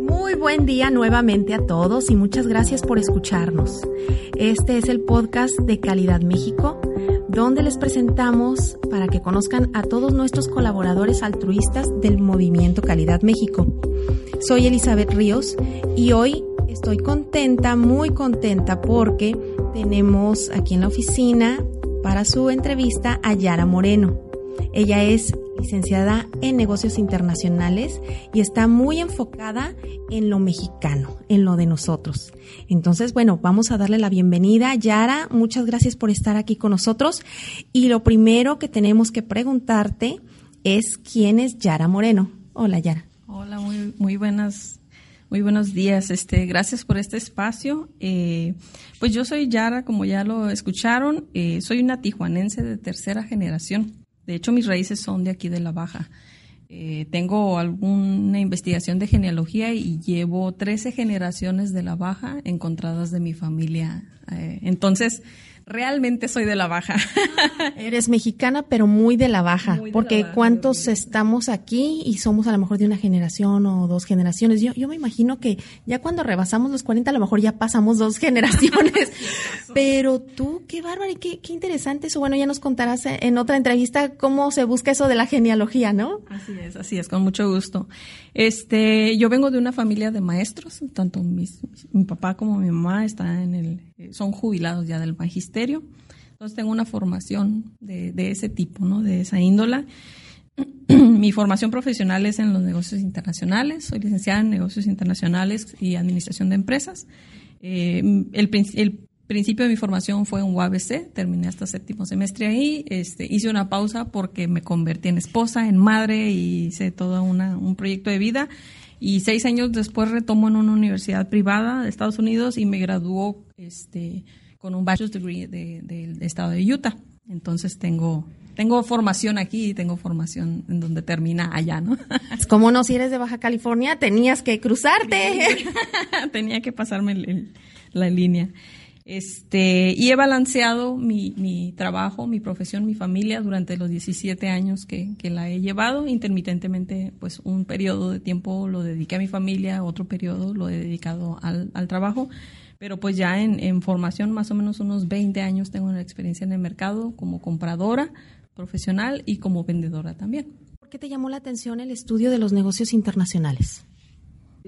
Muy buen día nuevamente a todos y muchas gracias por escucharnos. Este es el podcast de Calidad México, donde les presentamos para que conozcan a todos nuestros colaboradores altruistas del movimiento Calidad México. Soy Elizabeth Ríos y hoy estoy contenta, muy contenta porque tenemos aquí en la oficina para su entrevista a Yara Moreno. Ella es licenciada en negocios internacionales y está muy enfocada en lo mexicano, en lo de nosotros. Entonces, bueno, vamos a darle la bienvenida. Yara, muchas gracias por estar aquí con nosotros. Y lo primero que tenemos que preguntarte es quién es Yara Moreno. Hola, Yara. Hola, muy, muy buenas muy buenos días, este, gracias por este espacio. Eh, pues yo soy Yara, como ya lo escucharon, eh, soy una tijuanense de tercera generación. De hecho, mis raíces son de aquí de la Baja. Eh, tengo alguna investigación de genealogía y llevo 13 generaciones de la Baja encontradas de mi familia. entonces, realmente soy de la baja. Eres mexicana, pero muy de la baja, porque cuántos estamos aquí y somos a lo mejor de una generación o dos generaciones. Yo, yo me imagino que ya cuando rebasamos los 40 a lo mejor ya pasamos dos generaciones. pero tú, qué bárbaro y qué, qué interesante eso. Bueno, ya nos contarás en otra entrevista cómo se busca eso de la genealogía, ¿no? Así es, así es, con mucho gusto. Este, yo vengo de una familia de maestros, tanto mis, mi papá como mi mamá están en el, son jubilados ya del magisterio entonces tengo una formación de, ese tipo, ¿no? De esa índola. Mi formación profesional es en los negocios internacionales. Soy licenciada en negocios internacionales y administración de empresas. Eh, el, principio de mi formación fue en UABC, terminé hasta séptimo semestre ahí, este, hice una pausa porque me convertí en esposa, en madre y hice todo un proyecto de vida y seis años después retomo en una universidad privada de Estados Unidos y me graduó este, con un bachelor's degree del estado de Utah. Entonces tengo tengo formación aquí y tengo formación en donde termina allá, ¿no? Es como no, si eres de Baja California, tenías que cruzarte. Tenía que pasarme la línea. Este, y he balanceado mi, mi, trabajo, mi profesión, mi familia durante los 17 años que, que, la he llevado. Intermitentemente, pues un periodo de tiempo lo dediqué a mi familia, otro periodo lo he dedicado al, al trabajo. Pero pues ya en, en, formación, más o menos unos 20 años tengo una experiencia en el mercado como compradora profesional y como vendedora también. ¿Por qué te llamó la atención el estudio de los negocios internacionales?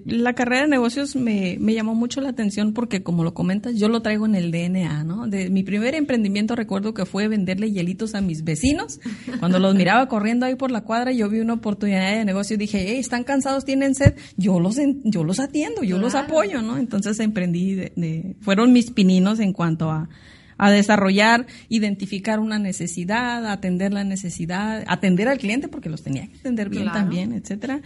La carrera de negocios me, me, llamó mucho la atención porque, como lo comentas, yo lo traigo en el DNA, ¿no? De mi primer emprendimiento recuerdo que fue venderle hielitos a mis vecinos. Cuando los miraba corriendo ahí por la cuadra, yo vi una oportunidad de negocio y dije, hey, están cansados, tienen sed, yo los, yo los atiendo, yo los apoyo, ¿no? Entonces emprendí, de, fueron mis pininos en cuanto a, a desarrollar, identificar una necesidad, atender la necesidad, atender al cliente porque los tenía que atender bien también, etcétera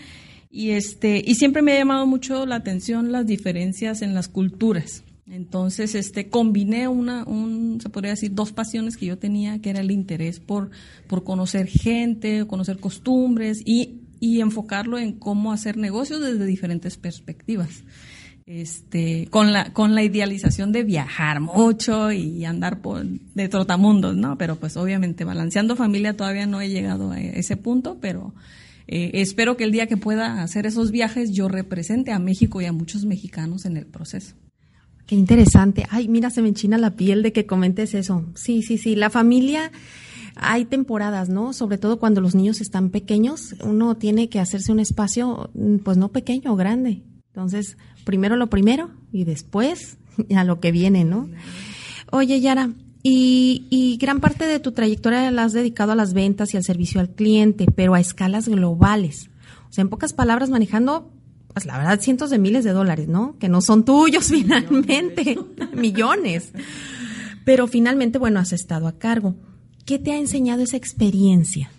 y este, y siempre me ha llamado mucho la atención las diferencias en las culturas. Entonces, este, combiné una, un, se podría decir, dos pasiones que yo tenía, que era el interés por, por conocer gente, conocer costumbres y, y enfocarlo en cómo hacer negocios desde diferentes perspectivas. Este, con la, con la idealización de viajar mucho y andar por, de trotamundos, ¿no? Pero pues obviamente balanceando familia todavía no he llegado a ese punto, pero, eh, espero que el día que pueda hacer esos viajes yo represente a México y a muchos mexicanos en el proceso. Qué interesante. Ay, mira, se me enchina la piel de que comentes eso. Sí, sí, sí. La familia, hay temporadas, ¿no? Sobre todo cuando los niños están pequeños, uno tiene que hacerse un espacio, mm, pues no pequeño, grande. Entonces, primero lo primero y después a lo que viene, ¿no? Oye, Yara, y, gran parte de tu trayectoria la has dedicado a las ventas y al servicio al cliente, pero a escalas globales. O sea, en pocas palabras, manejando, pues la verdad, cientos de miles de dólares, ¿no? Que no son tuyos finalmente, millones. Pero finalmente, bueno, has estado a cargo. ¿Qué te ha enseñado esa experiencia?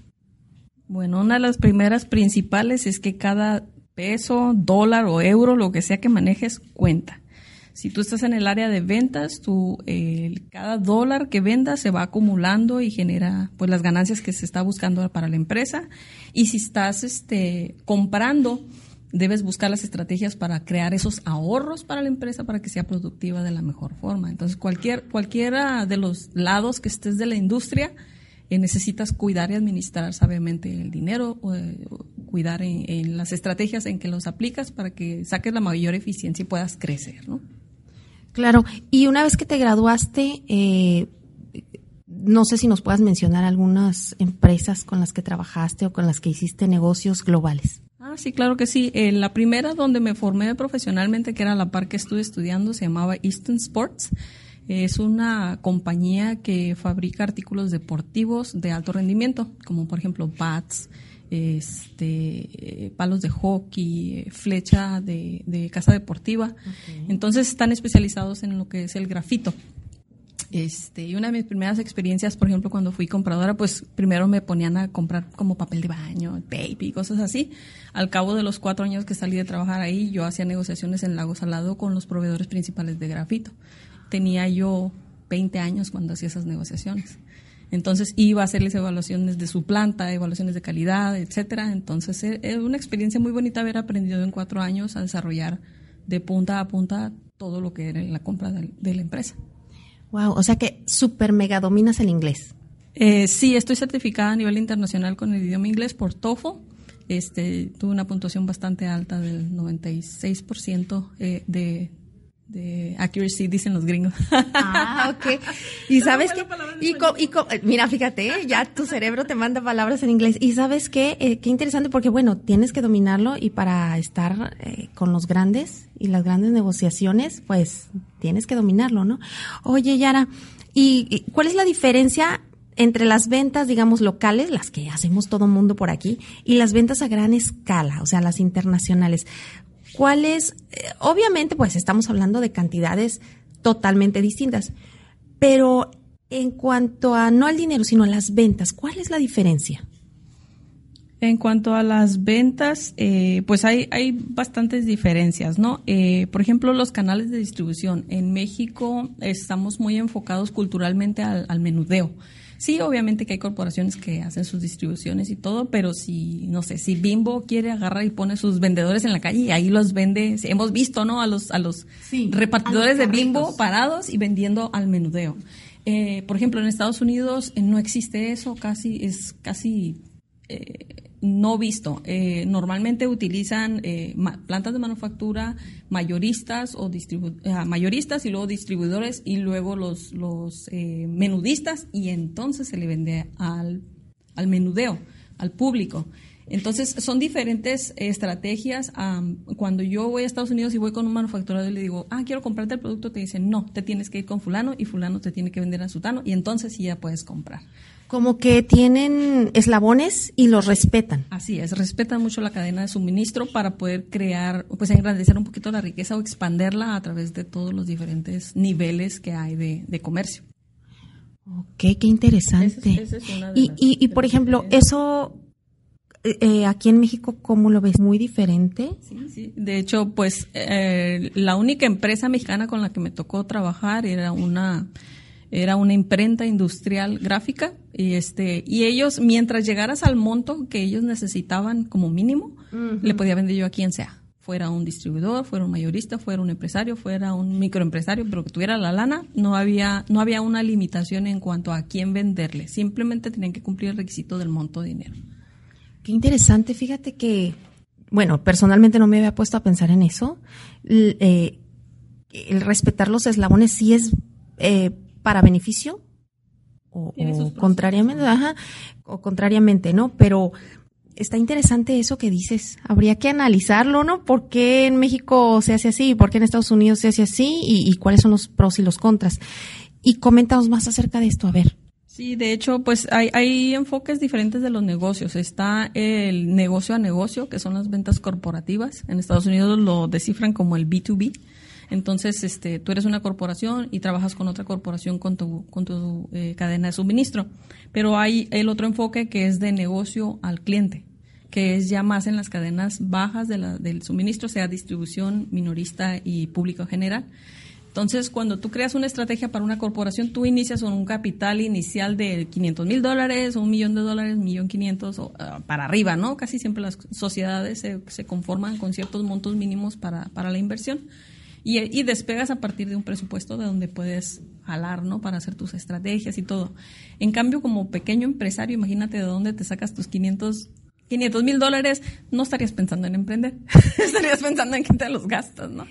Bueno, una de las primeras principales es que cada peso, dólar o euro, lo que sea que manejes, cuenta. Si tú estás en el área de ventas, tú, cada dólar que vendas se va acumulando y genera pues las ganancias que se está buscando para la empresa. Y si estás este, comprando, debes buscar las estrategias para crear esos ahorros para la empresa para que sea productiva de la mejor forma. Entonces, cualquier, cualquiera de los lados que estés de la industria, eh, necesitas cuidar y administrar sabiamente el dinero, eh, cuidar en, las estrategias en que los aplicas para que saques la mayor eficiencia y puedas crecer, ¿no? Claro, y una vez que te graduaste, eh, no sé si nos puedas mencionar algunas empresas con las que trabajaste o con las que hiciste negocios globales. Ah, sí, claro que sí. la primera donde me formé profesionalmente, que era la par que estuve estudiando, se llamaba Easton Sports. Es una compañía que fabrica artículos deportivos de alto rendimiento, como por ejemplo bats, este, palos de hockey, flecha de, casa deportiva. Entonces están especializados en lo que es el grafito. Este, y una de mis primeras experiencias, por ejemplo, cuando fui compradora, pues primero me ponían a comprar como papel de baño, baby, cosas así. Al cabo de los cuatro años que salí de trabajar ahí, yo hacía negociaciones en Lago Salado con los proveedores principales de grafito tenía yo 20 años cuando hacía esas negociaciones. Entonces iba a hacerles evaluaciones de su planta, evaluaciones de calidad, etcétera. Entonces es eh, una experiencia muy bonita haber aprendido en cuatro años a desarrollar de punta a punta todo lo que era la compra de, la empresa. Wow, o sea que super mega dominas el inglés. Eh, sí, estoy certificada a nivel internacional con el idioma inglés por TOEFL. Este, tuve una puntuación bastante alta del 96% eh, de, de accuracy, dicen los gringos. Ah, ok. Y sabes que, y, mira, fíjate, ya tu cerebro te manda palabras en inglés. Y sabes qué, eh, qué interesante porque, bueno, tienes que dominarlo y para estar eh, con los grandes y las grandes negociaciones, pues tienes que dominarlo, ¿no? Oye, Yara, ¿y, cuál es la diferencia entre las ventas, digamos, locales, las que hacemos todo mundo por aquí, y las ventas a gran escala, o sea, las internacionales? ¿Cuáles? Eh, obviamente, pues estamos hablando de cantidades totalmente distintas, pero en cuanto a no al dinero, sino a las ventas, ¿cuál es la diferencia? En cuanto a las ventas, eh, pues hay, hay bastantes diferencias, ¿no? Eh, por ejemplo, los canales de distribución. En México estamos muy enfocados culturalmente al, al menudeo. Sí, obviamente que hay corporaciones que hacen sus distribuciones y todo, pero si, no sé, si Bimbo quiere agarrar y pone sus vendedores en la calle y ahí los vende, hemos visto, ¿no? A los, a los repartidores de Bimbo parados y vendiendo al menudeo. Eh, por ejemplo, en Estados Unidos eh, no existe eso, casi, es casi eh, no visto. Eh, normalmente utilizan eh, plantas de manufactura, mayoristas o eh, mayoristas y luego distribuidores y luego los, los menudistas y entonces se le vende al, al menudeo, al público. Entonces, son diferentes estrategias. cuando yo voy a Estados Unidos y voy con un manufacturero y le digo, ah, quiero comprarte el producto, te dicen, no, te tienes que ir con fulano y fulano te tiene que vender a sutano y entonces sí ya puedes comprar como que tienen eslabones y los respetan. Así es, respetan mucho la cadena de suministro para poder crear, pues engrandecer un poquito la riqueza o expanderla a través de todos los diferentes niveles que hay de, comercio. Ok, qué interesante. y, y, por ejemplo, eso eh, eh, aquí en México, ¿cómo lo ves? ¿Muy diferente? Sí, sí. De hecho, pues eh, la única empresa mexicana con la que me tocó trabajar era una era una imprenta industrial gráfica y este y ellos mientras llegaras al monto que ellos necesitaban como mínimo le podía vender yo a quien sea. Fuera un distribuidor fuera un mayorista fuera un empresario fuera un microempresario pero que tuviera la lana no había no había una limitación en cuanto a quién venderle. Simplemente tenían que cumplir el requisito del monto de dinero. Qué interesante. Fíjate que bueno personalmente no me había puesto a pensar en eso. Eh, el respetar los eslabones sí es eh, para beneficio o, contrariamente, ajá, o contrariamente, ¿no? Pero está interesante eso que dices. Habría que analizarlo, ¿no? ¿Por qué en México se hace así? ¿Por qué en Estados Unidos se hace así? ¿Y, cuáles son los pros y los contras? Y coméntanos más acerca de esto, a ver. Sí, de hecho, pues hay, hay enfoques diferentes de los negocios. Está el negocio a negocio, que son las ventas corporativas. En Estados Unidos lo descifran como el B2B Entonces, este, tú eres una corporación y trabajas con otra corporación con tu, con tu eh, cadena de suministro. Pero hay el otro enfoque que es de negocio al cliente, que es ya más en las cadenas bajas de la, del suministro, sea distribución, minorista y público general. Entonces, cuando tú creas una estrategia para una corporación, tú inicias con un capital inicial de 500 mil dólares, un millón de dólares, millón quinientos, ah, para arriba, ¿no? Casi siempre las sociedades se, se conforman con ciertos montos mínimos para, para la inversión. Y, y, despegas a partir de un presupuesto de donde puedes jalar, ¿no? Para hacer tus estrategias y todo. En cambio, como pequeño empresario, imagínate de dónde te sacas tus 500 500 mil dólares, no estarías pensando en emprender. estarías pensando en que te los gastos, ¿no?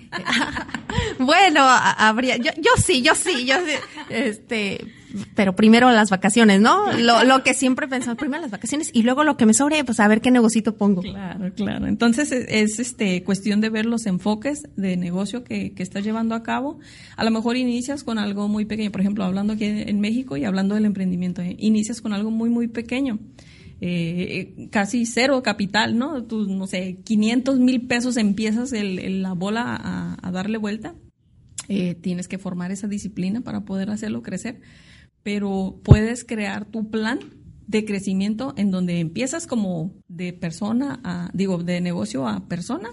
bueno, habría, yo, yo sí, yo sí, yo sí. Este, pero primero las vacaciones, ¿no? Lo, lo que siempre pensamos, primero las vacaciones y luego lo que me sobre, pues a ver qué negocito pongo. Claro, claro. Entonces es, este cuestión de ver los enfoques de negocio que, que estás llevando a cabo. A lo mejor inicias con algo muy pequeño, por ejemplo, hablando aquí en México y hablando del emprendimiento, ¿eh? inicias con algo muy, muy pequeño eh, casi cero capital, ¿no? Tus, no sé, 500 mil pesos empiezas el, la bola a, darle vuelta. Eh, tienes que formar esa disciplina para poder hacerlo crecer, pero puedes crear tu plan de crecimiento en donde empiezas como de persona a, digo, de negocio a persona,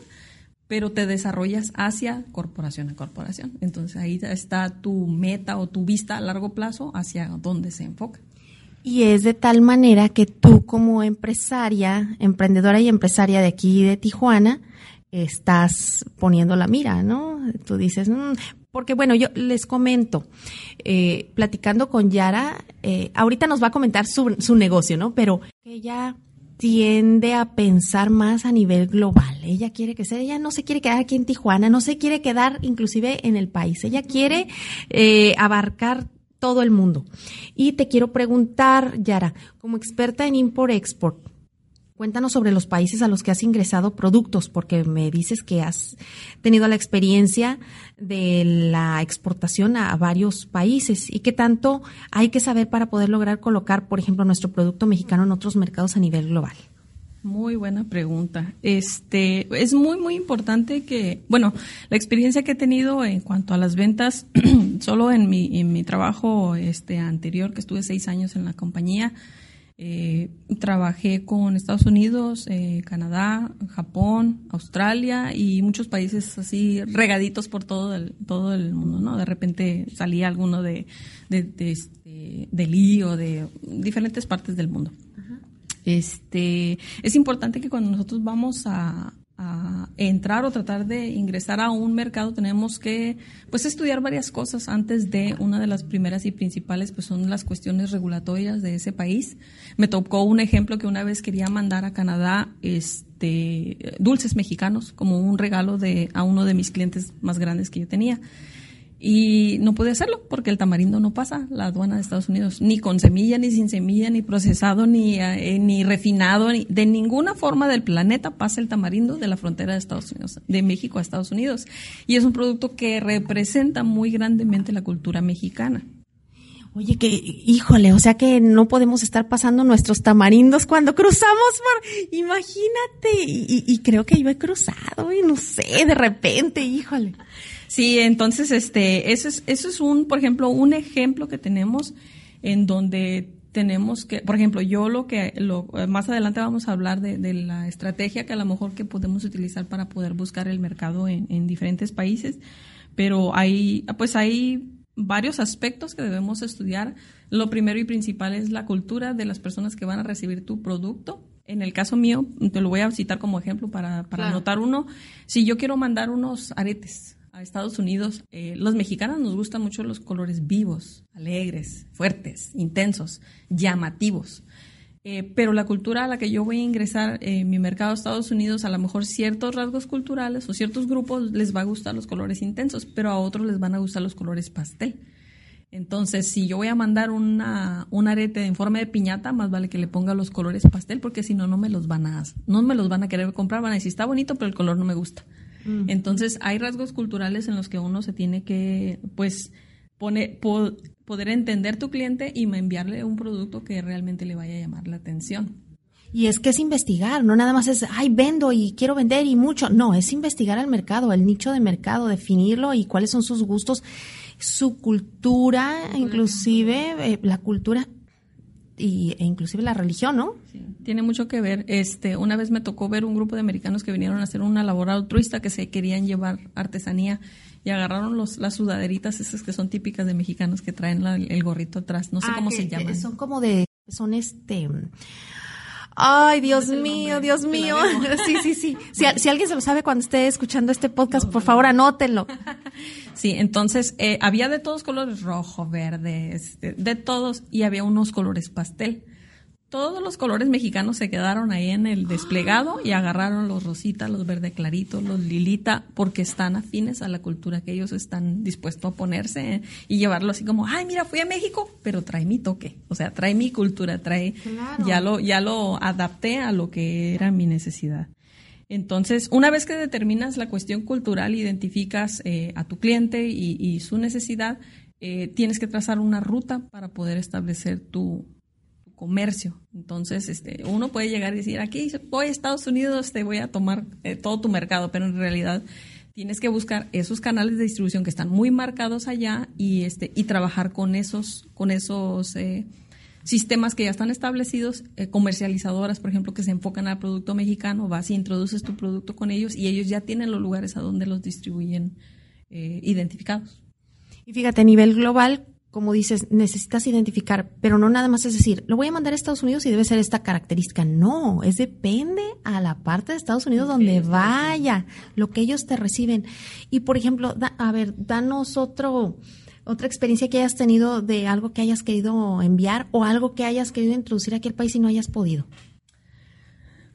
pero te desarrollas hacia corporación a corporación. Entonces ahí está tu meta o tu vista a largo plazo hacia dónde se enfoca. Y es de tal manera que tú como empresaria, emprendedora y empresaria de aquí de Tijuana, estás poniendo la mira, ¿no? Tú dices, mm", porque bueno, yo les comento, eh, platicando con Yara, eh, ahorita nos va a comentar su, su negocio, ¿no? Pero ella tiende a pensar más a nivel global. Ella quiere que sea, ella no se quiere quedar aquí en Tijuana, no se quiere quedar inclusive en el país. Ella quiere eh, abarcar todo el mundo. Y te quiero preguntar, Yara, como experta en import-export, cuéntanos sobre los países a los que has ingresado productos, porque me dices que has tenido la experiencia de la exportación a varios países y qué tanto hay que saber para poder lograr colocar, por ejemplo, nuestro producto mexicano en otros mercados a nivel global. Muy buena pregunta. Este es muy muy importante que, bueno, la experiencia que he tenido en cuanto a las ventas, solo en mi en mi trabajo este anterior que estuve seis años en la compañía, eh, trabajé con Estados Unidos, eh, Canadá, Japón, Australia y muchos países así regaditos por todo el todo el mundo, ¿no? De repente salía alguno de de, de, este, de lío de diferentes partes del mundo. Este, es importante que cuando nosotros vamos a, entrar o tratar de ingresar a un mercado tenemos que pues estudiar varias cosas antes de una de las primeras y principales pues son las cuestiones regulatorias de ese país. Me tocó un ejemplo que una vez quería mandar a Canadá este dulces mexicanos como un regalo de a uno de mis clientes más grandes que yo tenía y no pude hacerlo porque el tamarindo no pasa la aduana de Estados Unidos, ni con semilla, ni sin semilla, ni procesado, ni, eh, ni refinado, ni, de ninguna forma del planeta pasa el tamarindo de la frontera de Estados Unidos, de México a Estados Unidos. Y es un producto que representa muy grandemente la cultura mexicana. Oye, que, híjole, o sea que no podemos estar pasando nuestros tamarindos cuando cruzamos por, imagínate, y creo que yo he cruzado, y no sé, de repente, híjole. Sí, entonces, este, eso es, eso es un, por ejemplo, un ejemplo que tenemos en donde tenemos que, por ejemplo, yo lo que, lo, más adelante vamos a hablar de, de, la estrategia que a lo mejor que podemos utilizar para poder buscar el mercado en, en diferentes países, pero hay, pues hay varios aspectos que debemos estudiar. Lo primero y principal es la cultura de las personas que van a recibir tu producto. En el caso mío, te lo voy a citar como ejemplo para, para anotar uno. Si yo quiero mandar unos aretes, Estados Unidos, eh, los mexicanos nos gustan mucho los colores vivos, alegres, fuertes, intensos, llamativos. Eh, pero la cultura a la que yo voy a ingresar en mi mercado de Estados Unidos, a lo mejor ciertos rasgos culturales o ciertos grupos les va a gustar los colores intensos, pero a otros les van a gustar los colores pastel. Entonces, si yo voy a mandar una, un arete en forma de piñata, más vale que le ponga los colores pastel, porque si no, no me los van a, no me los van a querer comprar. Van a decir, está bonito, pero el color no me gusta. Entonces, hay rasgos culturales en los que uno se tiene que, pues, poner, poder entender tu cliente y enviarle un producto que realmente le vaya a llamar la atención. Y es que es investigar, no nada más es, ay, vendo y quiero vender y mucho. No, es investigar el mercado, el nicho de mercado, definirlo y cuáles son sus gustos, su cultura, inclusive eh, la cultura y, e inclusive la religión, ¿no? Sí, tiene mucho que ver. Este, una vez me tocó ver un grupo de americanos que vinieron a hacer una labor altruista que se querían llevar artesanía y agarraron los, las sudaderitas esas que son típicas de mexicanos que traen el gorrito atrás. No sé ah, cómo se llaman. Son como de, son este Ay, Dios mío, Dios mío. Sí, sí, sí. Si, si, alguien se lo sabe cuando esté escuchando este podcast, por favor, anótenlo. Sí, entonces eh, había de todos colores, rojo, verde, este, de todos, y había unos colores pastel todos los colores mexicanos se quedaron ahí en el desplegado y agarraron los rosita, los verde clarito, los lilita, porque están afines a la cultura que ellos están dispuestos a ponerse y llevarlo así como, ay, mira, fui a México, pero trae mi toque, o sea, trae mi cultura, trae, ya lo, ya lo adapté a lo que era mi necesidad. Entonces, una vez que determinas la cuestión cultural, identificas eh, a tu cliente y, su necesidad, eh, tienes que trazar una ruta para poder establecer tu, comercio. Entonces, este, uno puede llegar y decir, aquí voy a Estados Unidos, te voy a tomar eh, todo tu mercado, pero en realidad tienes que buscar esos canales de distribución que están muy marcados allá y este y trabajar con esos con esos eh, sistemas que ya están establecidos, eh, comercializadoras, por ejemplo, que se enfocan al producto mexicano, vas y introduces tu producto con ellos y ellos ya tienen los lugares a donde los distribuyen identificados. Y fíjate, a nivel global, como dices, necesitas identificar, pero no nada más es decir, lo voy a mandar a Estados Unidos y debe ser esta característica. No, es depende a la parte de Estados Unidos donde vaya, lo que ellos te reciben. Y por ejemplo, a ver, danos otro, otra experiencia que hayas tenido de algo que hayas querido enviar o algo que hayas querido introducir aquí al país y no hayas podido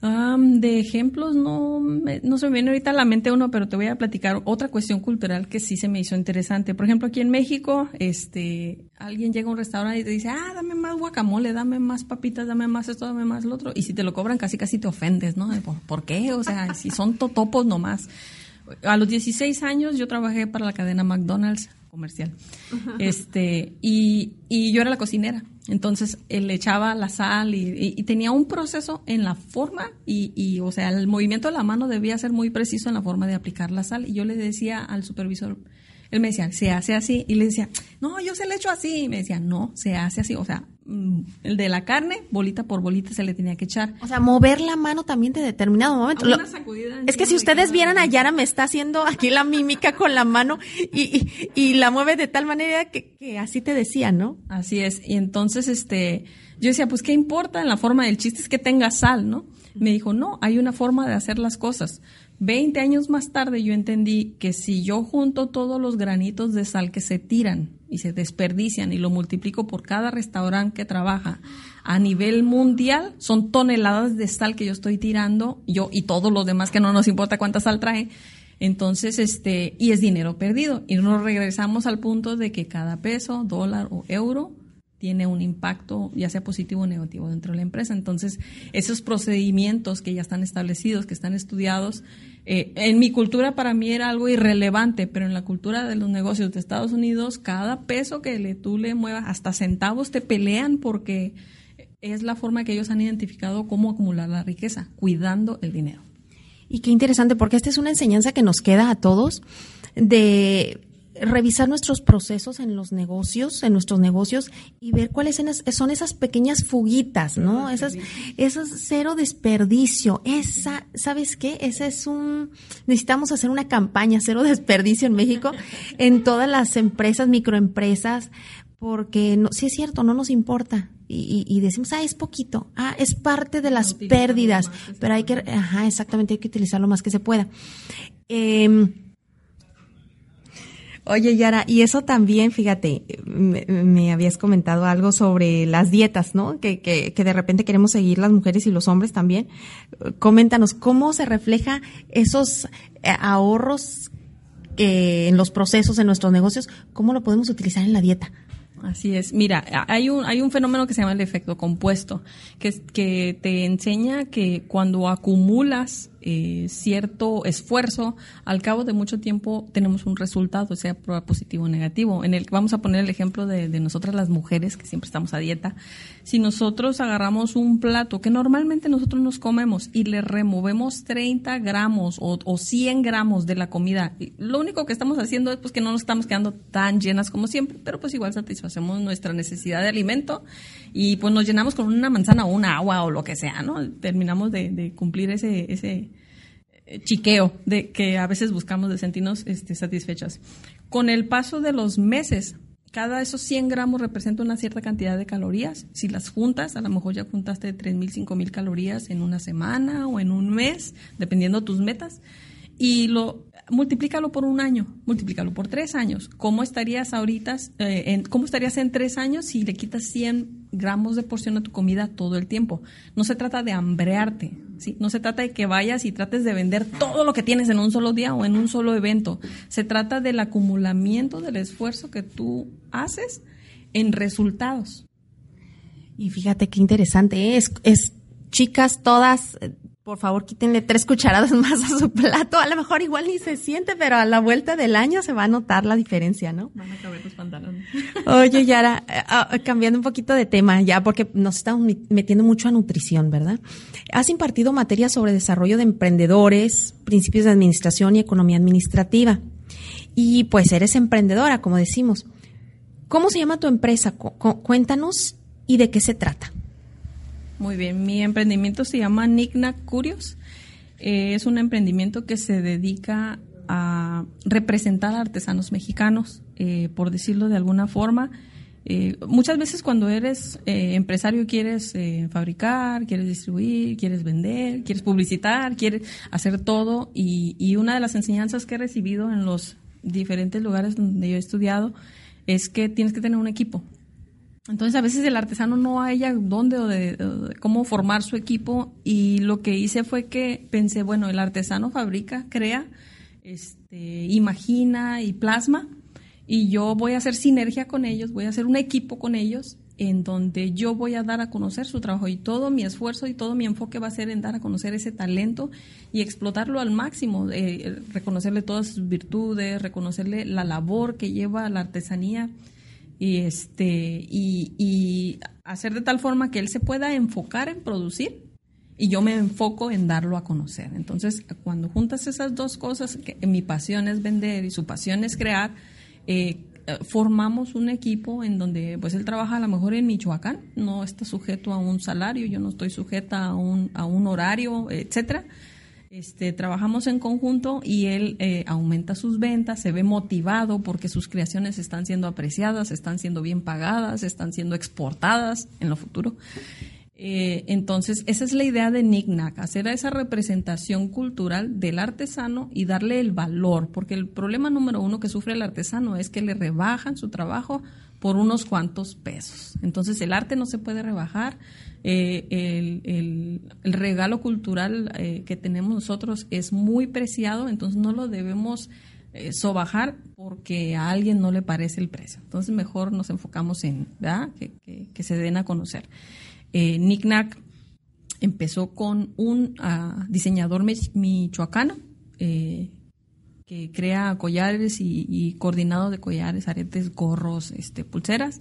de ejemplos no, no se me viene ahorita a la mente uno, pero te voy a platicar otra cuestión cultural que sí se me hizo interesante. Por ejemplo, aquí en México, este, alguien llega a un restaurante y te dice, ah, dame más guacamole, dame más papitas, dame más esto, dame más lo otro. Y si te lo cobran, casi casi te ofendes, ¿no? ¿Por, qué? O sea, si son totopos nomás. A los 16 años yo trabajé para la cadena McDonald's comercial. Este, y, y yo era la cocinera. Entonces él le echaba la sal y, tenía un proceso en la forma y, y, o sea, el movimiento de la mano debía ser muy preciso en la forma de aplicar la sal. Y yo le decía al supervisor, él me decía, se hace así. Y le decía, no, yo se le echo así. Y me decía, no, se hace así. O sea, de la carne, bolita por bolita se le tenía que echar. O sea, mover la mano también de determinado momento. es que si ustedes vieran a Yara, me está haciendo aquí la mímica con la mano y, y, la mueve de tal manera que, que, así te decía, ¿no? Así es. Y entonces, este, yo decía, pues, ¿qué importa en la forma del chiste? Es que tenga sal, ¿no? Me dijo, no, hay una forma de hacer las cosas. Veinte años más tarde yo entendí que si yo junto todos los granitos de sal que se tiran y se desperdician y lo multiplico por cada restaurante que trabaja a nivel mundial, son toneladas de sal que yo estoy tirando, yo y todos los demás que no nos importa cuánta sal trae. Entonces, este, y es dinero perdido. Y nos regresamos al punto de que cada peso, dólar o euro tiene un impacto, ya sea positivo o negativo, dentro de la empresa. Entonces, esos procedimientos que ya están establecidos, que están estudiados, eh, en mi cultura para mí era algo irrelevante, pero en la cultura de los negocios de Estados Unidos, cada peso que le, tú le muevas, hasta centavos te pelean porque es la forma que ellos han identificado cómo acumular la riqueza, cuidando el dinero. Y qué interesante, porque esta es una enseñanza que nos queda a todos de revisar nuestros procesos en los negocios, en nuestros negocios y ver cuáles son esas pequeñas fuguitas, ¿no? Esas, esas cero desperdicio. Esa, ¿sabes qué? Ese es un, necesitamos hacer una campaña cero desperdicio en México, en todas las empresas, microempresas, porque no, sí es cierto, no nos importa. Y, y, decimos, ah, es poquito, ah, es parte de las pérdidas, pero hay que, ajá, exactamente, hay que utilizar lo más que se pueda. Eh, Oye, Yara, y eso también, fíjate, me, habías comentado algo sobre las dietas, ¿no? Que, que, que, de repente queremos seguir las mujeres y los hombres también. Coméntanos, ¿cómo se refleja esos eh, ahorros que en los procesos, en nuestros negocios, cómo lo podemos utilizar en la dieta? Así es. Mira, hay un, hay un fenómeno que se llama el efecto compuesto, que, que te enseña que cuando acumulas eh, cierto esfuerzo, al cabo de mucho tiempo tenemos un resultado, sea positivo o negativo. En el vamos a poner el ejemplo de, nosotras las mujeres que siempre estamos a dieta. Si nosotros agarramos un plato que normalmente nosotros nos comemos y le removemos 30 gramos o, o 100 gramos de la comida, lo único que estamos haciendo es pues que no nos estamos quedando tan llenas como siempre, pero pues igual satisfacemos nuestra necesidad de alimento y pues nos llenamos con una manzana o una agua o lo que sea, ¿no? Terminamos de, de cumplir ese, ese chiqueo de que a veces buscamos de sentirnos este, satisfechas. Con el paso de los meses, cada esos 100 gramos representa una cierta cantidad de calorías. Si las juntas, a lo mejor ya juntaste 3.000, 5.000 calorías en una semana o en un mes, dependiendo de tus metas. Y lo multiplícalo por un año, multiplícalo por tres años. ¿Cómo estarías ahorita, eh, en, cómo estarías en tres años si le quitas 100 gramos de porción a tu comida todo el tiempo? No se trata de hambrearte, No se trata de que vayas y trates de vender todo lo que tienes en un solo día o en un solo evento. Se trata del acumulamiento del esfuerzo que tú haces en resultados. Y fíjate qué interesante, ¿eh? es, es chicas todas por favor, quítenle tres cucharadas más a su plato. A lo mejor igual ni se siente, pero a la vuelta del año se va a notar la diferencia, ¿no? Van a caber los pantalones. Oye, Yara, eh, ah, cambiando un poquito de tema ya, porque nos estamos metiendo mucho a nutrición, ¿verdad? Has impartido materias sobre desarrollo de emprendedores, principios de administración y economía administrativa. Y pues eres emprendedora, como decimos. ¿Cómo se llama tu empresa? Cuéntanos y de qué se trata. Muy bien, mi emprendimiento se llama Nicna Curios. Eh, es un emprendimiento que se dedica a representar a artesanos mexicanos, eh, por decirlo de alguna forma. Eh, muchas veces cuando eres empresario quieres fabricar, quieres distribuir, quieres vender, quieres publicitar, quieres hacer todo y, y, una de las enseñanzas que he recibido en los diferentes lugares donde yo he estudiado es que tienes que tener un equipo. Entonces a veces el artesano no haya dónde o de, cómo formar su equipo y lo que hice fue que pensé, bueno, el artesano fabrica, crea, este, imagina y plasma y yo voy a hacer sinergia con ellos, voy a hacer un equipo con ellos en donde yo voy a dar a conocer su trabajo y todo mi esfuerzo y todo mi enfoque va a ser en dar a conocer ese talento y explotarlo al máximo, eh, reconocerle todas sus virtudes, reconocerle la labor que lleva la artesanía y este y, hacer de tal forma que él se pueda enfocar en producir y yo me enfoco en darlo a conocer. Entonces, cuando juntas esas dos cosas, que mi pasión es vender y su pasión es crear, eh, formamos un equipo en donde pues él trabaja a lo mejor en Michoacán, no está sujeto a un salario, yo no estoy sujeta a un, a un horario, etcétera este, trabajamos en conjunto y él eh, aumenta sus ventas, se ve motivado porque sus creaciones están siendo apreciadas, están siendo bien pagadas, están siendo exportadas en lo futuro. Eh, entonces, esa es la idea de NICNAC, hacer esa representación cultural del artesano y darle el valor, porque el problema número uno que sufre el artesano es que le rebajan su trabajo por unos cuantos pesos. Entonces, el arte no se puede rebajar, eh, el, regalo cultural eh, que tenemos nosotros es muy preciado, entonces no lo debemos eh, sobajar porque a alguien no le parece el precio. Entonces mejor nos enfocamos en Que, se den a conocer. Eh, Nick empezó con un ah, diseñador michoacano crea collares y, y, coordinado de collares, aretes, gorros, este, pulseras.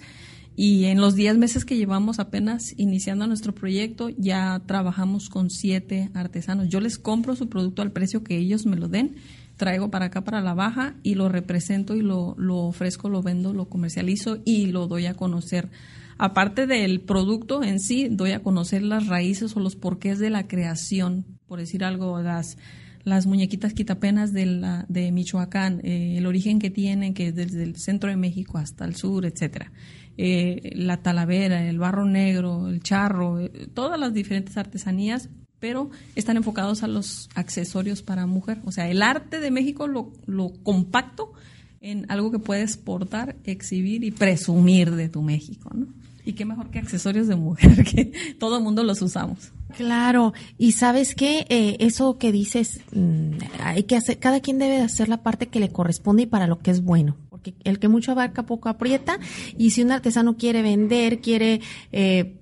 Y en los 10 meses que llevamos apenas iniciando nuestro proyecto, ya trabajamos con siete artesanos. Yo les compro su producto al precio que ellos me lo den, traigo para acá para la baja y lo represento y lo, lo ofrezco, lo vendo, lo comercializo y lo doy a conocer. Aparte del producto en sí, doy a conocer las raíces o los porqués de la creación, por decir algo, las las muñequitas quitapenas de, la, de Michoacán, eh, el origen que tienen, que es desde el centro de México hasta el sur, etcétera. Eh, la talavera, el barro negro, el charro, eh, todas las diferentes artesanías, pero están enfocados a los accesorios para mujer. O sea, el arte de México lo, lo compacto en algo que puedes portar, exhibir y presumir de tu México, ¿no? Y qué mejor que accesorios de mujer, que todo el mundo los usamos. Claro, y sabes qué, eh, eso que dices, mm, hay que hacer, cada quien debe hacer la parte que le corresponde y para lo que es bueno, porque el que mucho abarca poco aprieta, y si un artesano quiere vender, quiere eh,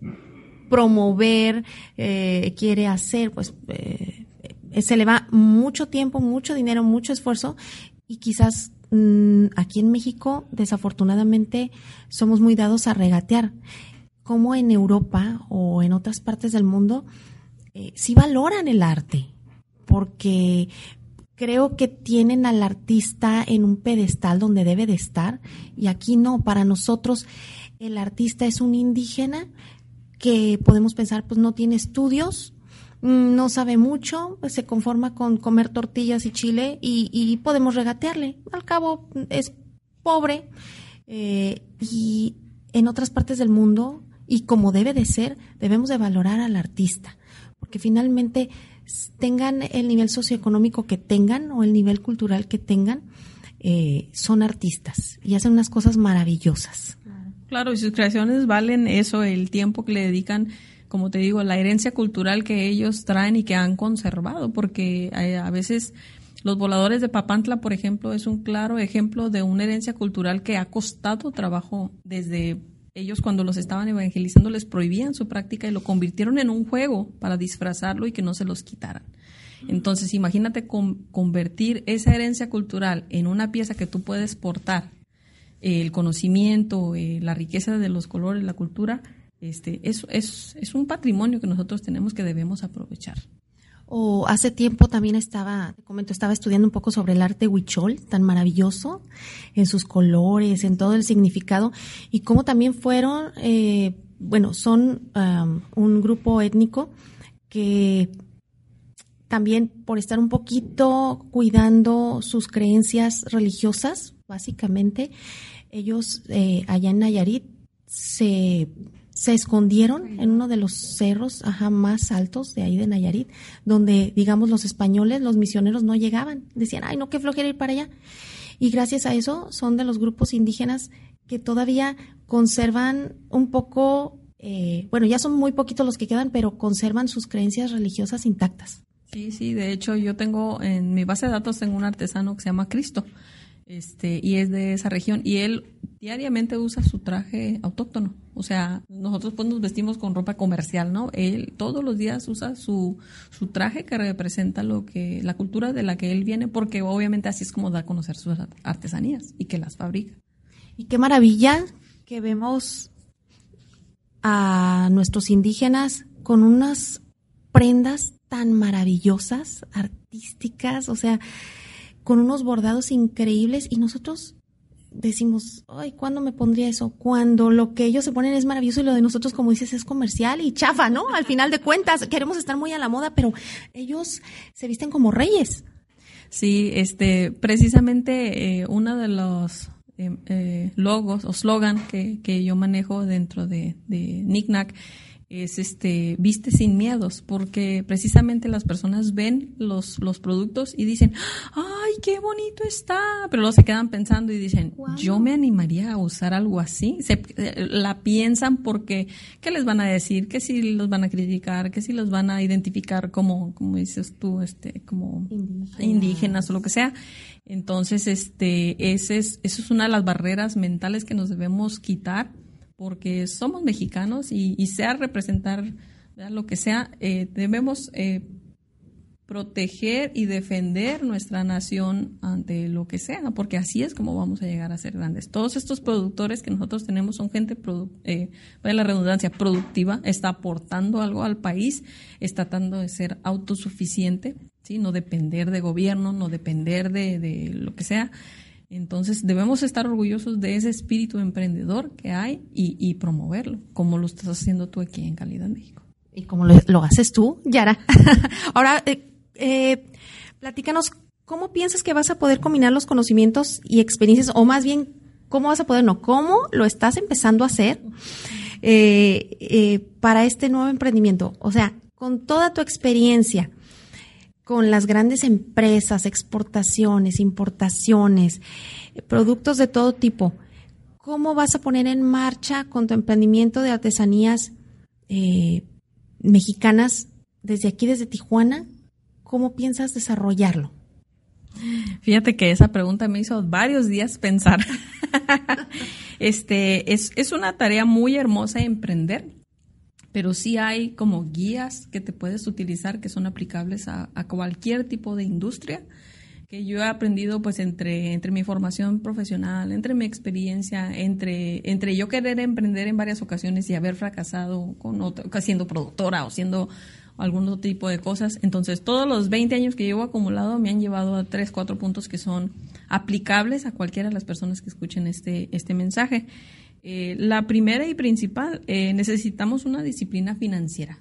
promover, eh, quiere hacer, pues se le va mucho tiempo, mucho dinero, mucho esfuerzo. Y quizás mm, aquí en México desafortunadamente somos muy dados a regatear. Como en Europa o en otras partes del mundo, eh, sí valoran el arte, porque creo que tienen al artista en un pedestal donde debe de estar y aquí no, para nosotros el artista es un indígena que podemos pensar pues no tiene estudios, no sabe mucho, pues, se conforma con comer tortillas y chile y, podemos regatearle. Al cabo es pobre eh, y en otras partes del mundo y como debe de ser, debemos de valorar al artista, porque finalmente tengan el nivel socioeconómico que tengan o el nivel cultural que tengan, eh, son artistas y hacen unas cosas maravillosas. Claro, y sus creaciones valen eso, el tiempo que le dedican, como te digo, la herencia cultural que ellos traen y que han conservado, porque eh, a veces los voladores de Papantla, por ejemplo, es un claro ejemplo de una herencia cultural que ha costado trabajo desde ellos cuando los estaban evangelizando les prohibían su práctica y lo convirtieron en un juego para disfrazarlo y que no se los quitaran. Entonces, imagínate convertir esa herencia cultural en una pieza que tú puedes portar, el conocimiento, eh, la riqueza de los colores, la cultura, este, es, es, es un patrimonio que nosotros tenemos que debemos aprovechar. O hace tiempo también estaba, te comento, estaba estudiando un poco sobre el arte huichol, tan maravilloso, en sus colores, en todo el significado, y cómo también fueron, eh, bueno, son um, un grupo étnico que también por estar un poquito cuidando sus creencias religiosas, básicamente, ellos eh, allá en Nayarit se se escondieron en uno de los cerros ajá, más altos de ahí de Nayarit, donde, digamos, los españoles, los misioneros no llegaban. Decían, ay, no, qué flojera ir para allá. Y gracias a eso son de los grupos indígenas que todavía conservan un poco, eh, bueno, ya son muy poquitos los que quedan, pero conservan sus creencias religiosas intactas. Sí, sí, de hecho yo tengo en mi base de datos tengo un artesano que se llama Cristo este, y es de esa región, y él diariamente usa su traje autóctono. O sea, nosotros pues nos vestimos con ropa comercial, ¿no? Él todos los días usa su, su traje que representa lo que, la cultura de la que él viene, porque obviamente así es como da a conocer sus artesanías y que las fabrica. Y qué maravilla que vemos a nuestros indígenas con unas prendas tan maravillosas, artísticas, o sea, con unos bordados increíbles y nosotros decimos, ay, ¿cuándo me pondría eso? Cuando lo que ellos se ponen es maravilloso y lo de nosotros, como dices, es comercial y chafa, ¿no? Al final de cuentas, queremos estar muy a la moda, pero ellos se visten como reyes. Sí, este, precisamente eh, uno de los eh, eh, logos o slogan que, que, yo manejo dentro de, de es este viste sin miedos porque precisamente las personas ven los los productos y dicen ay qué bonito está pero luego se quedan pensando y dicen yo me animaría a usar algo así se, la piensan porque qué les van a decir que si los van a criticar que si los van a identificar como como dices tú este como indígenas o lo que sea entonces este ese es eso es una de las barreras mentales que nos debemos quitar porque somos mexicanos y, sea representar lo que sea, eh, debemos eh, proteger y defender nuestra nación ante lo que sea, porque así es como vamos a llegar a ser grandes. Todos estos productores que nosotros tenemos son gente, eh, la redundancia, productiva, está aportando algo al país, está tratando de ser autosuficiente, ¿sí? no depender de gobierno, no depender de, de lo que sea. Entonces debemos estar orgullosos de ese espíritu emprendedor que hay y, promoverlo, como lo estás haciendo tú aquí en Calidad México. Y como lo, haces tú, Yara. Ahora, eh, eh, platícanos, ¿cómo piensas que vas a poder combinar los conocimientos y experiencias, o más bien, cómo vas a poder, no, cómo lo estás empezando a hacer eh, para este nuevo emprendimiento? O sea, con toda tu experiencia, con las grandes empresas, exportaciones, importaciones, productos de todo tipo. ¿Cómo vas a poner en marcha con tu emprendimiento de artesanías eh, mexicanas desde aquí, desde Tijuana? ¿Cómo piensas desarrollarlo? Fíjate que esa pregunta me hizo varios días pensar. este es, es una tarea muy hermosa emprender pero sí hay como guías que te puedes utilizar que son aplicables a, cualquier tipo de industria que yo he aprendido pues entre, entre mi formación profesional, entre mi experiencia, entre, entre yo querer emprender en varias ocasiones y haber fracasado con otro, siendo productora o siendo algún otro tipo de cosas. Entonces, todos los 20 años que llevo acumulado me han llevado a tres, cuatro puntos que son aplicables a cualquiera de las personas que escuchen este, este mensaje. Eh, la primera y principal, eh, necesitamos una disciplina financiera.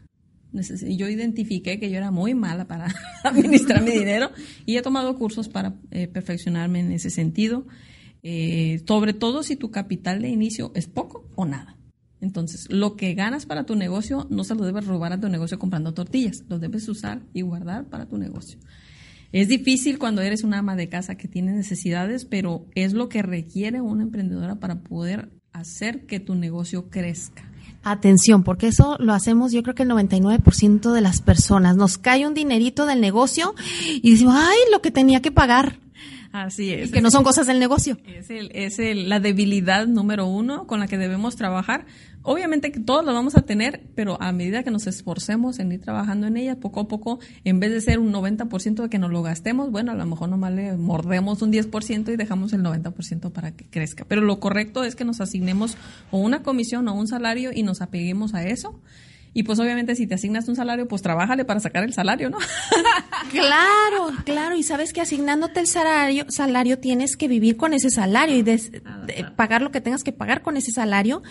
yo identifiqué que yo era muy mala para administrar mi dinero y he tomado cursos para eh, perfeccionarme en ese sentido, sobre todo si tu capital de inicio es poco o nada. Entonces, lo que ganas para tu negocio no se lo debes robar a tu negocio comprando tortillas, lo debes usar y guardar para tu negocio. Es difícil cuando eres una ama de casa que tiene necesidades, pero es lo que requiere una emprendedora para poder hacer que tu negocio crezca. Atención, porque eso lo hacemos yo creo que el 99% de las personas. Nos cae un dinerito del negocio y decimos, ay, lo que tenía que pagar. Así es. que no son cosas del negocio. Es, el, es el, la debilidad número uno con la que debemos trabajar. Obviamente que todos lo vamos a tener, pero a medida que nos esforcemos en ir trabajando en ella, poco a poco, en vez de ser un 90% de que nos lo gastemos, bueno, a lo mejor nomás le mordemos un 10% y dejamos el 90% para que crezca. Pero lo correcto es que nos asignemos o una comisión o un salario y nos apeguemos a eso y pues obviamente si te asignas un salario, pues trabájale para sacar el salario, ¿no? claro, claro. Y sabes que asignándote el salario, salario tienes que vivir con ese salario y pagar lo que tengas que pagar con ese salario,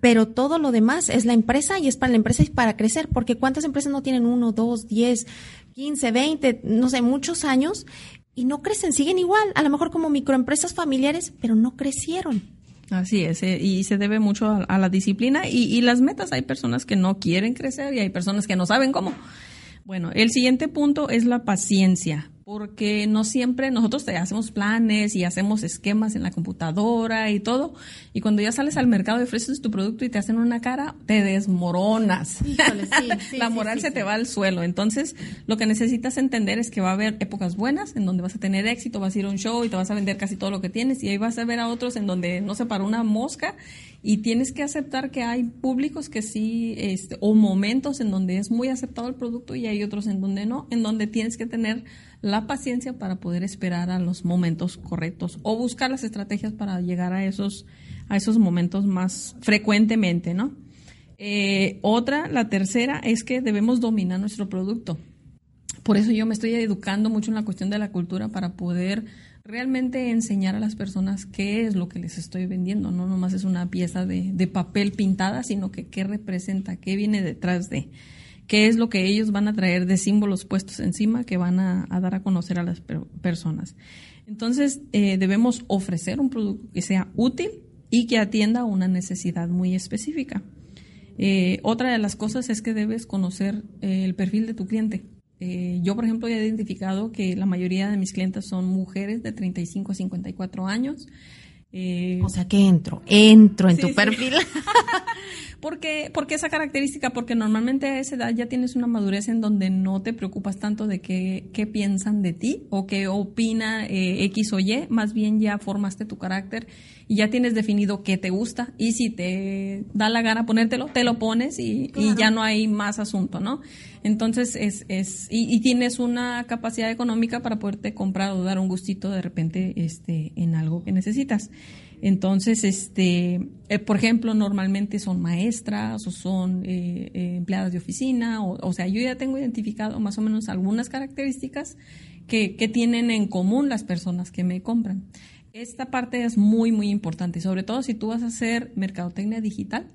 pero todo lo demás es la empresa y es para la empresa y para crecer, porque ¿cuántas empresas no tienen uno, dos, diez, quince, veinte, no sé, muchos años y no crecen, siguen igual, a lo mejor como microempresas familiares, pero no crecieron. Así es, eh, y se debe mucho a, la disciplina y, y, las metas. Hay personas que no quieren crecer y hay personas que no saben cómo. Bueno, el siguiente punto es la paciencia porque no siempre nosotros te hacemos planes y hacemos esquemas en la computadora y todo, y cuando ya sales al mercado y ofreces tu producto y te hacen una cara, te desmoronas. la moral se te va al suelo. Entonces, lo que necesitas entender es que va a haber épocas buenas en donde vas a tener éxito, vas a ir a un show y te vas a vender casi todo lo que tienes, y ahí vas a ver a otros en donde no se para una mosca y tienes que aceptar que hay públicos que sí, este, o momentos en donde es muy aceptado el producto y hay otros en donde no, en donde tienes que tener la paciencia para poder esperar a los momentos correctos o buscar las estrategias para llegar a esos, a esos momentos más frecuentemente, ¿no? Eh, otra, la tercera, es que debemos dominar nuestro producto. Por eso yo me estoy educando mucho en la cuestión de la cultura para poder realmente enseñar a las personas qué es lo que les estoy vendiendo. No nomás es una pieza de, de papel pintada, sino que qué representa, qué viene detrás de qué es lo que ellos van a traer de símbolos puestos encima que van a, dar a conocer a las personas. Entonces, eh, debemos ofrecer un producto que sea útil y que atienda una necesidad muy específica. Eh, otra de las cosas es que debes conocer eh, el perfil de tu cliente. Yo, por ejemplo, he identificado que la mayoría de mis clientes son mujeres de 35 a 54 años. o sea que entro, entro en tu perfil. Porque, porque esa característica, porque normalmente a esa edad ya tienes una madurez en donde no te preocupas tanto de qué, qué piensan de ti o qué opina eh, X o Y, más bien ya formaste tu carácter y ya tienes definido qué te gusta y si te da la gana ponértelo, te lo pones y, y ya no hay más asunto, ¿no? Entonces es, es y, y, tienes una capacidad económica para poderte comprar o dar un gustito de repente este, en algo que necesitas. Entonces, este, eh, por ejemplo, normalmente son maestras o son eh, eh, empleadas de oficina, o, sea, yo ya tengo identificado más o menos algunas características que, que tienen en común las personas que me compran. Esta parte es muy, muy importante, sobre todo si tú vas a hacer mercadotecnia digital,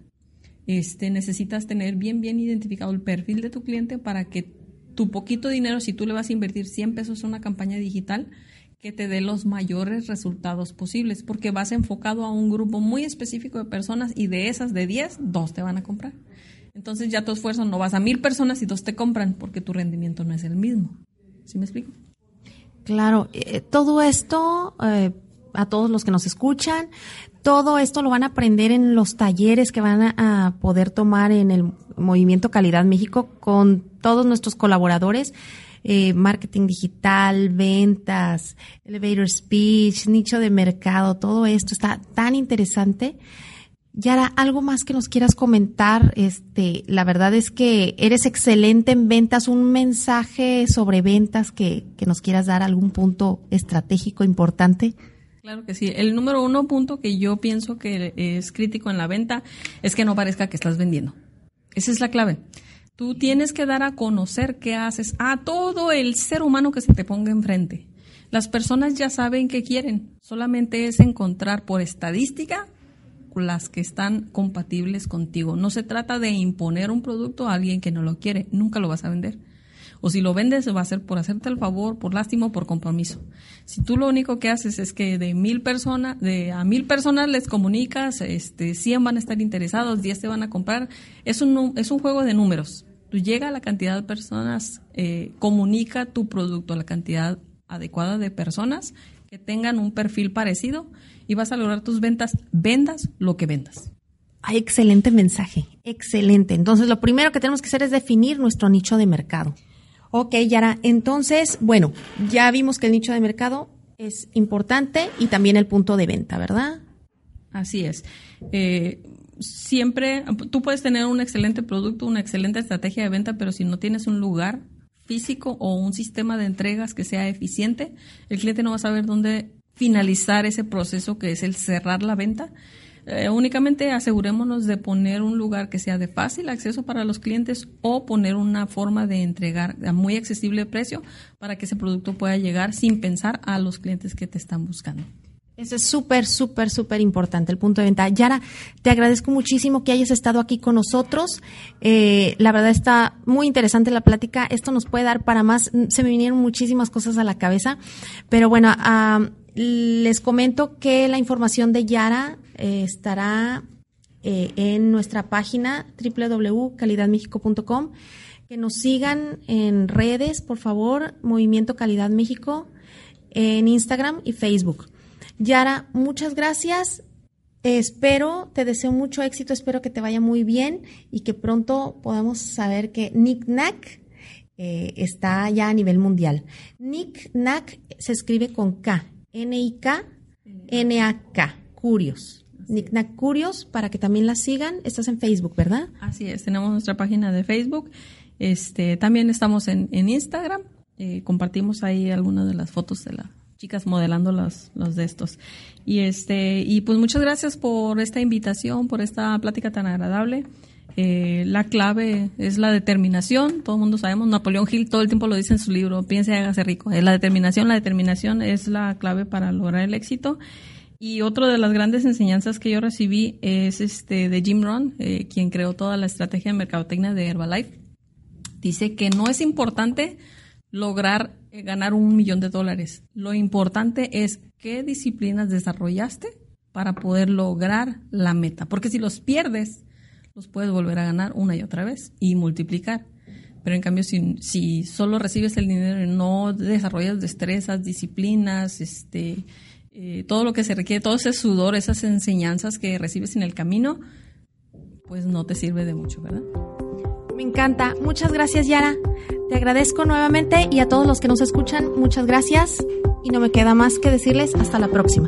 este, necesitas tener bien, bien identificado el perfil de tu cliente para que tu poquito dinero, si tú le vas a invertir 100 pesos en una campaña digital, que te dé los mayores resultados posibles, porque vas enfocado a un grupo muy específico de personas y de esas de 10, dos te van a comprar. Entonces ya tu esfuerzo no vas a mil personas y dos te compran porque tu rendimiento no es el mismo. ¿Sí me explico? Claro, eh, todo esto, eh, a todos los que nos escuchan, todo esto lo van a aprender en los talleres que van a poder tomar en el Movimiento Calidad México con todos nuestros colaboradores eh, marketing digital, ventas, elevator speech, nicho de mercado, todo esto está tan interesante. Yara, algo más que nos quieras comentar. Este, la verdad es que eres excelente en ventas. Un mensaje sobre ventas que, que nos quieras dar, algún punto estratégico importante. Claro que sí. El número uno punto que yo pienso que es crítico en la venta es que no parezca que estás vendiendo. Esa es la clave. Tú tienes que dar a conocer qué haces a todo el ser humano que se te ponga enfrente. Las personas ya saben qué quieren. Solamente es encontrar por estadística las que están compatibles contigo. No se trata de imponer un producto a alguien que no lo quiere. Nunca lo vas a vender. O si lo vendes, va a ser por hacerte el favor, por lástima por compromiso. Si tú lo único que haces es que de mil personas, de a mil personas les comunicas, este, 100 van a estar interesados, 10 te van a comprar, es un, es un juego de números. Tú llega a la cantidad de personas, eh, comunica tu producto a la cantidad adecuada de personas que tengan un perfil parecido y vas a lograr tus ventas, vendas lo que vendas. Hay excelente mensaje, excelente. Entonces, lo primero que tenemos que hacer es definir nuestro nicho de mercado. Ok, Yara, entonces, bueno, ya vimos que el nicho de mercado es importante y también el punto de venta, ¿verdad? Así es. Eh, siempre, tú puedes tener un excelente producto, una excelente estrategia de venta, pero si no tienes un lugar físico o un sistema de entregas que sea eficiente, el cliente no va a saber dónde finalizar ese proceso que es el cerrar la venta eh, únicamente asegurémonos de poner un lugar que sea de fácil acceso para los clientes o poner una forma de entregar a muy accesible precio para que ese producto pueda llegar sin pensar a los clientes que te están buscando. Eso es súper, súper, súper importante, el punto de venta. Yara, te agradezco muchísimo que hayas estado aquí con nosotros. Eh, la verdad está muy interesante la plática. Esto nos puede dar para más. Se me vinieron muchísimas cosas a la cabeza. Pero bueno, les comento que la información de Yara eh, estará eh, en nuestra página www.calidadmexico.com. Que nos sigan en redes, por favor, Movimiento Calidad México, en Instagram y Facebook. Yara, muchas gracias. espero, te deseo mucho éxito, espero que te vaya muy bien y que pronto podamos saber que Nick Nack eh, está ya a nivel mundial. Nick Nack se escribe con K, N-I-K, N-A-K, Curios. Nicknack Curios, para que también la sigan. Estás en Facebook, ¿verdad? Así es, tenemos nuestra página de Facebook. Este, también estamos en, Instagram. Eh, compartimos ahí algunas de las fotos de las chicas modelando los, los de estos. Y este, y pues muchas gracias por esta invitación, por esta plática tan agradable. Eh, la clave es la determinación, todo el mundo sabemos, Napoleón Hill todo el tiempo lo dice en su libro, piense y hágase rico. Es la determinación, la determinación es la clave para lograr el éxito. Y otra de las grandes enseñanzas que yo recibí es este de Jim Rohn, eh, quien creó toda la estrategia de mercadotecnia de Herbalife. Dice que no es importante lograr eh, ganar un millón de dólares. Lo importante es qué disciplinas desarrollaste para poder lograr la meta. Porque si los pierdes, los puedes volver a ganar una y otra vez y multiplicar. Pero en cambio, si, si solo recibes el dinero y no desarrollas destrezas, disciplinas, este, eh, todo lo que se requiere, todo ese sudor, esas enseñanzas que recibes en el camino, pues no te sirve de mucho, ¿verdad? Me encanta. Muchas gracias, Yara. Te agradezco nuevamente y a todos los que nos escuchan, muchas gracias. Y no me queda más que decirles hasta la próxima.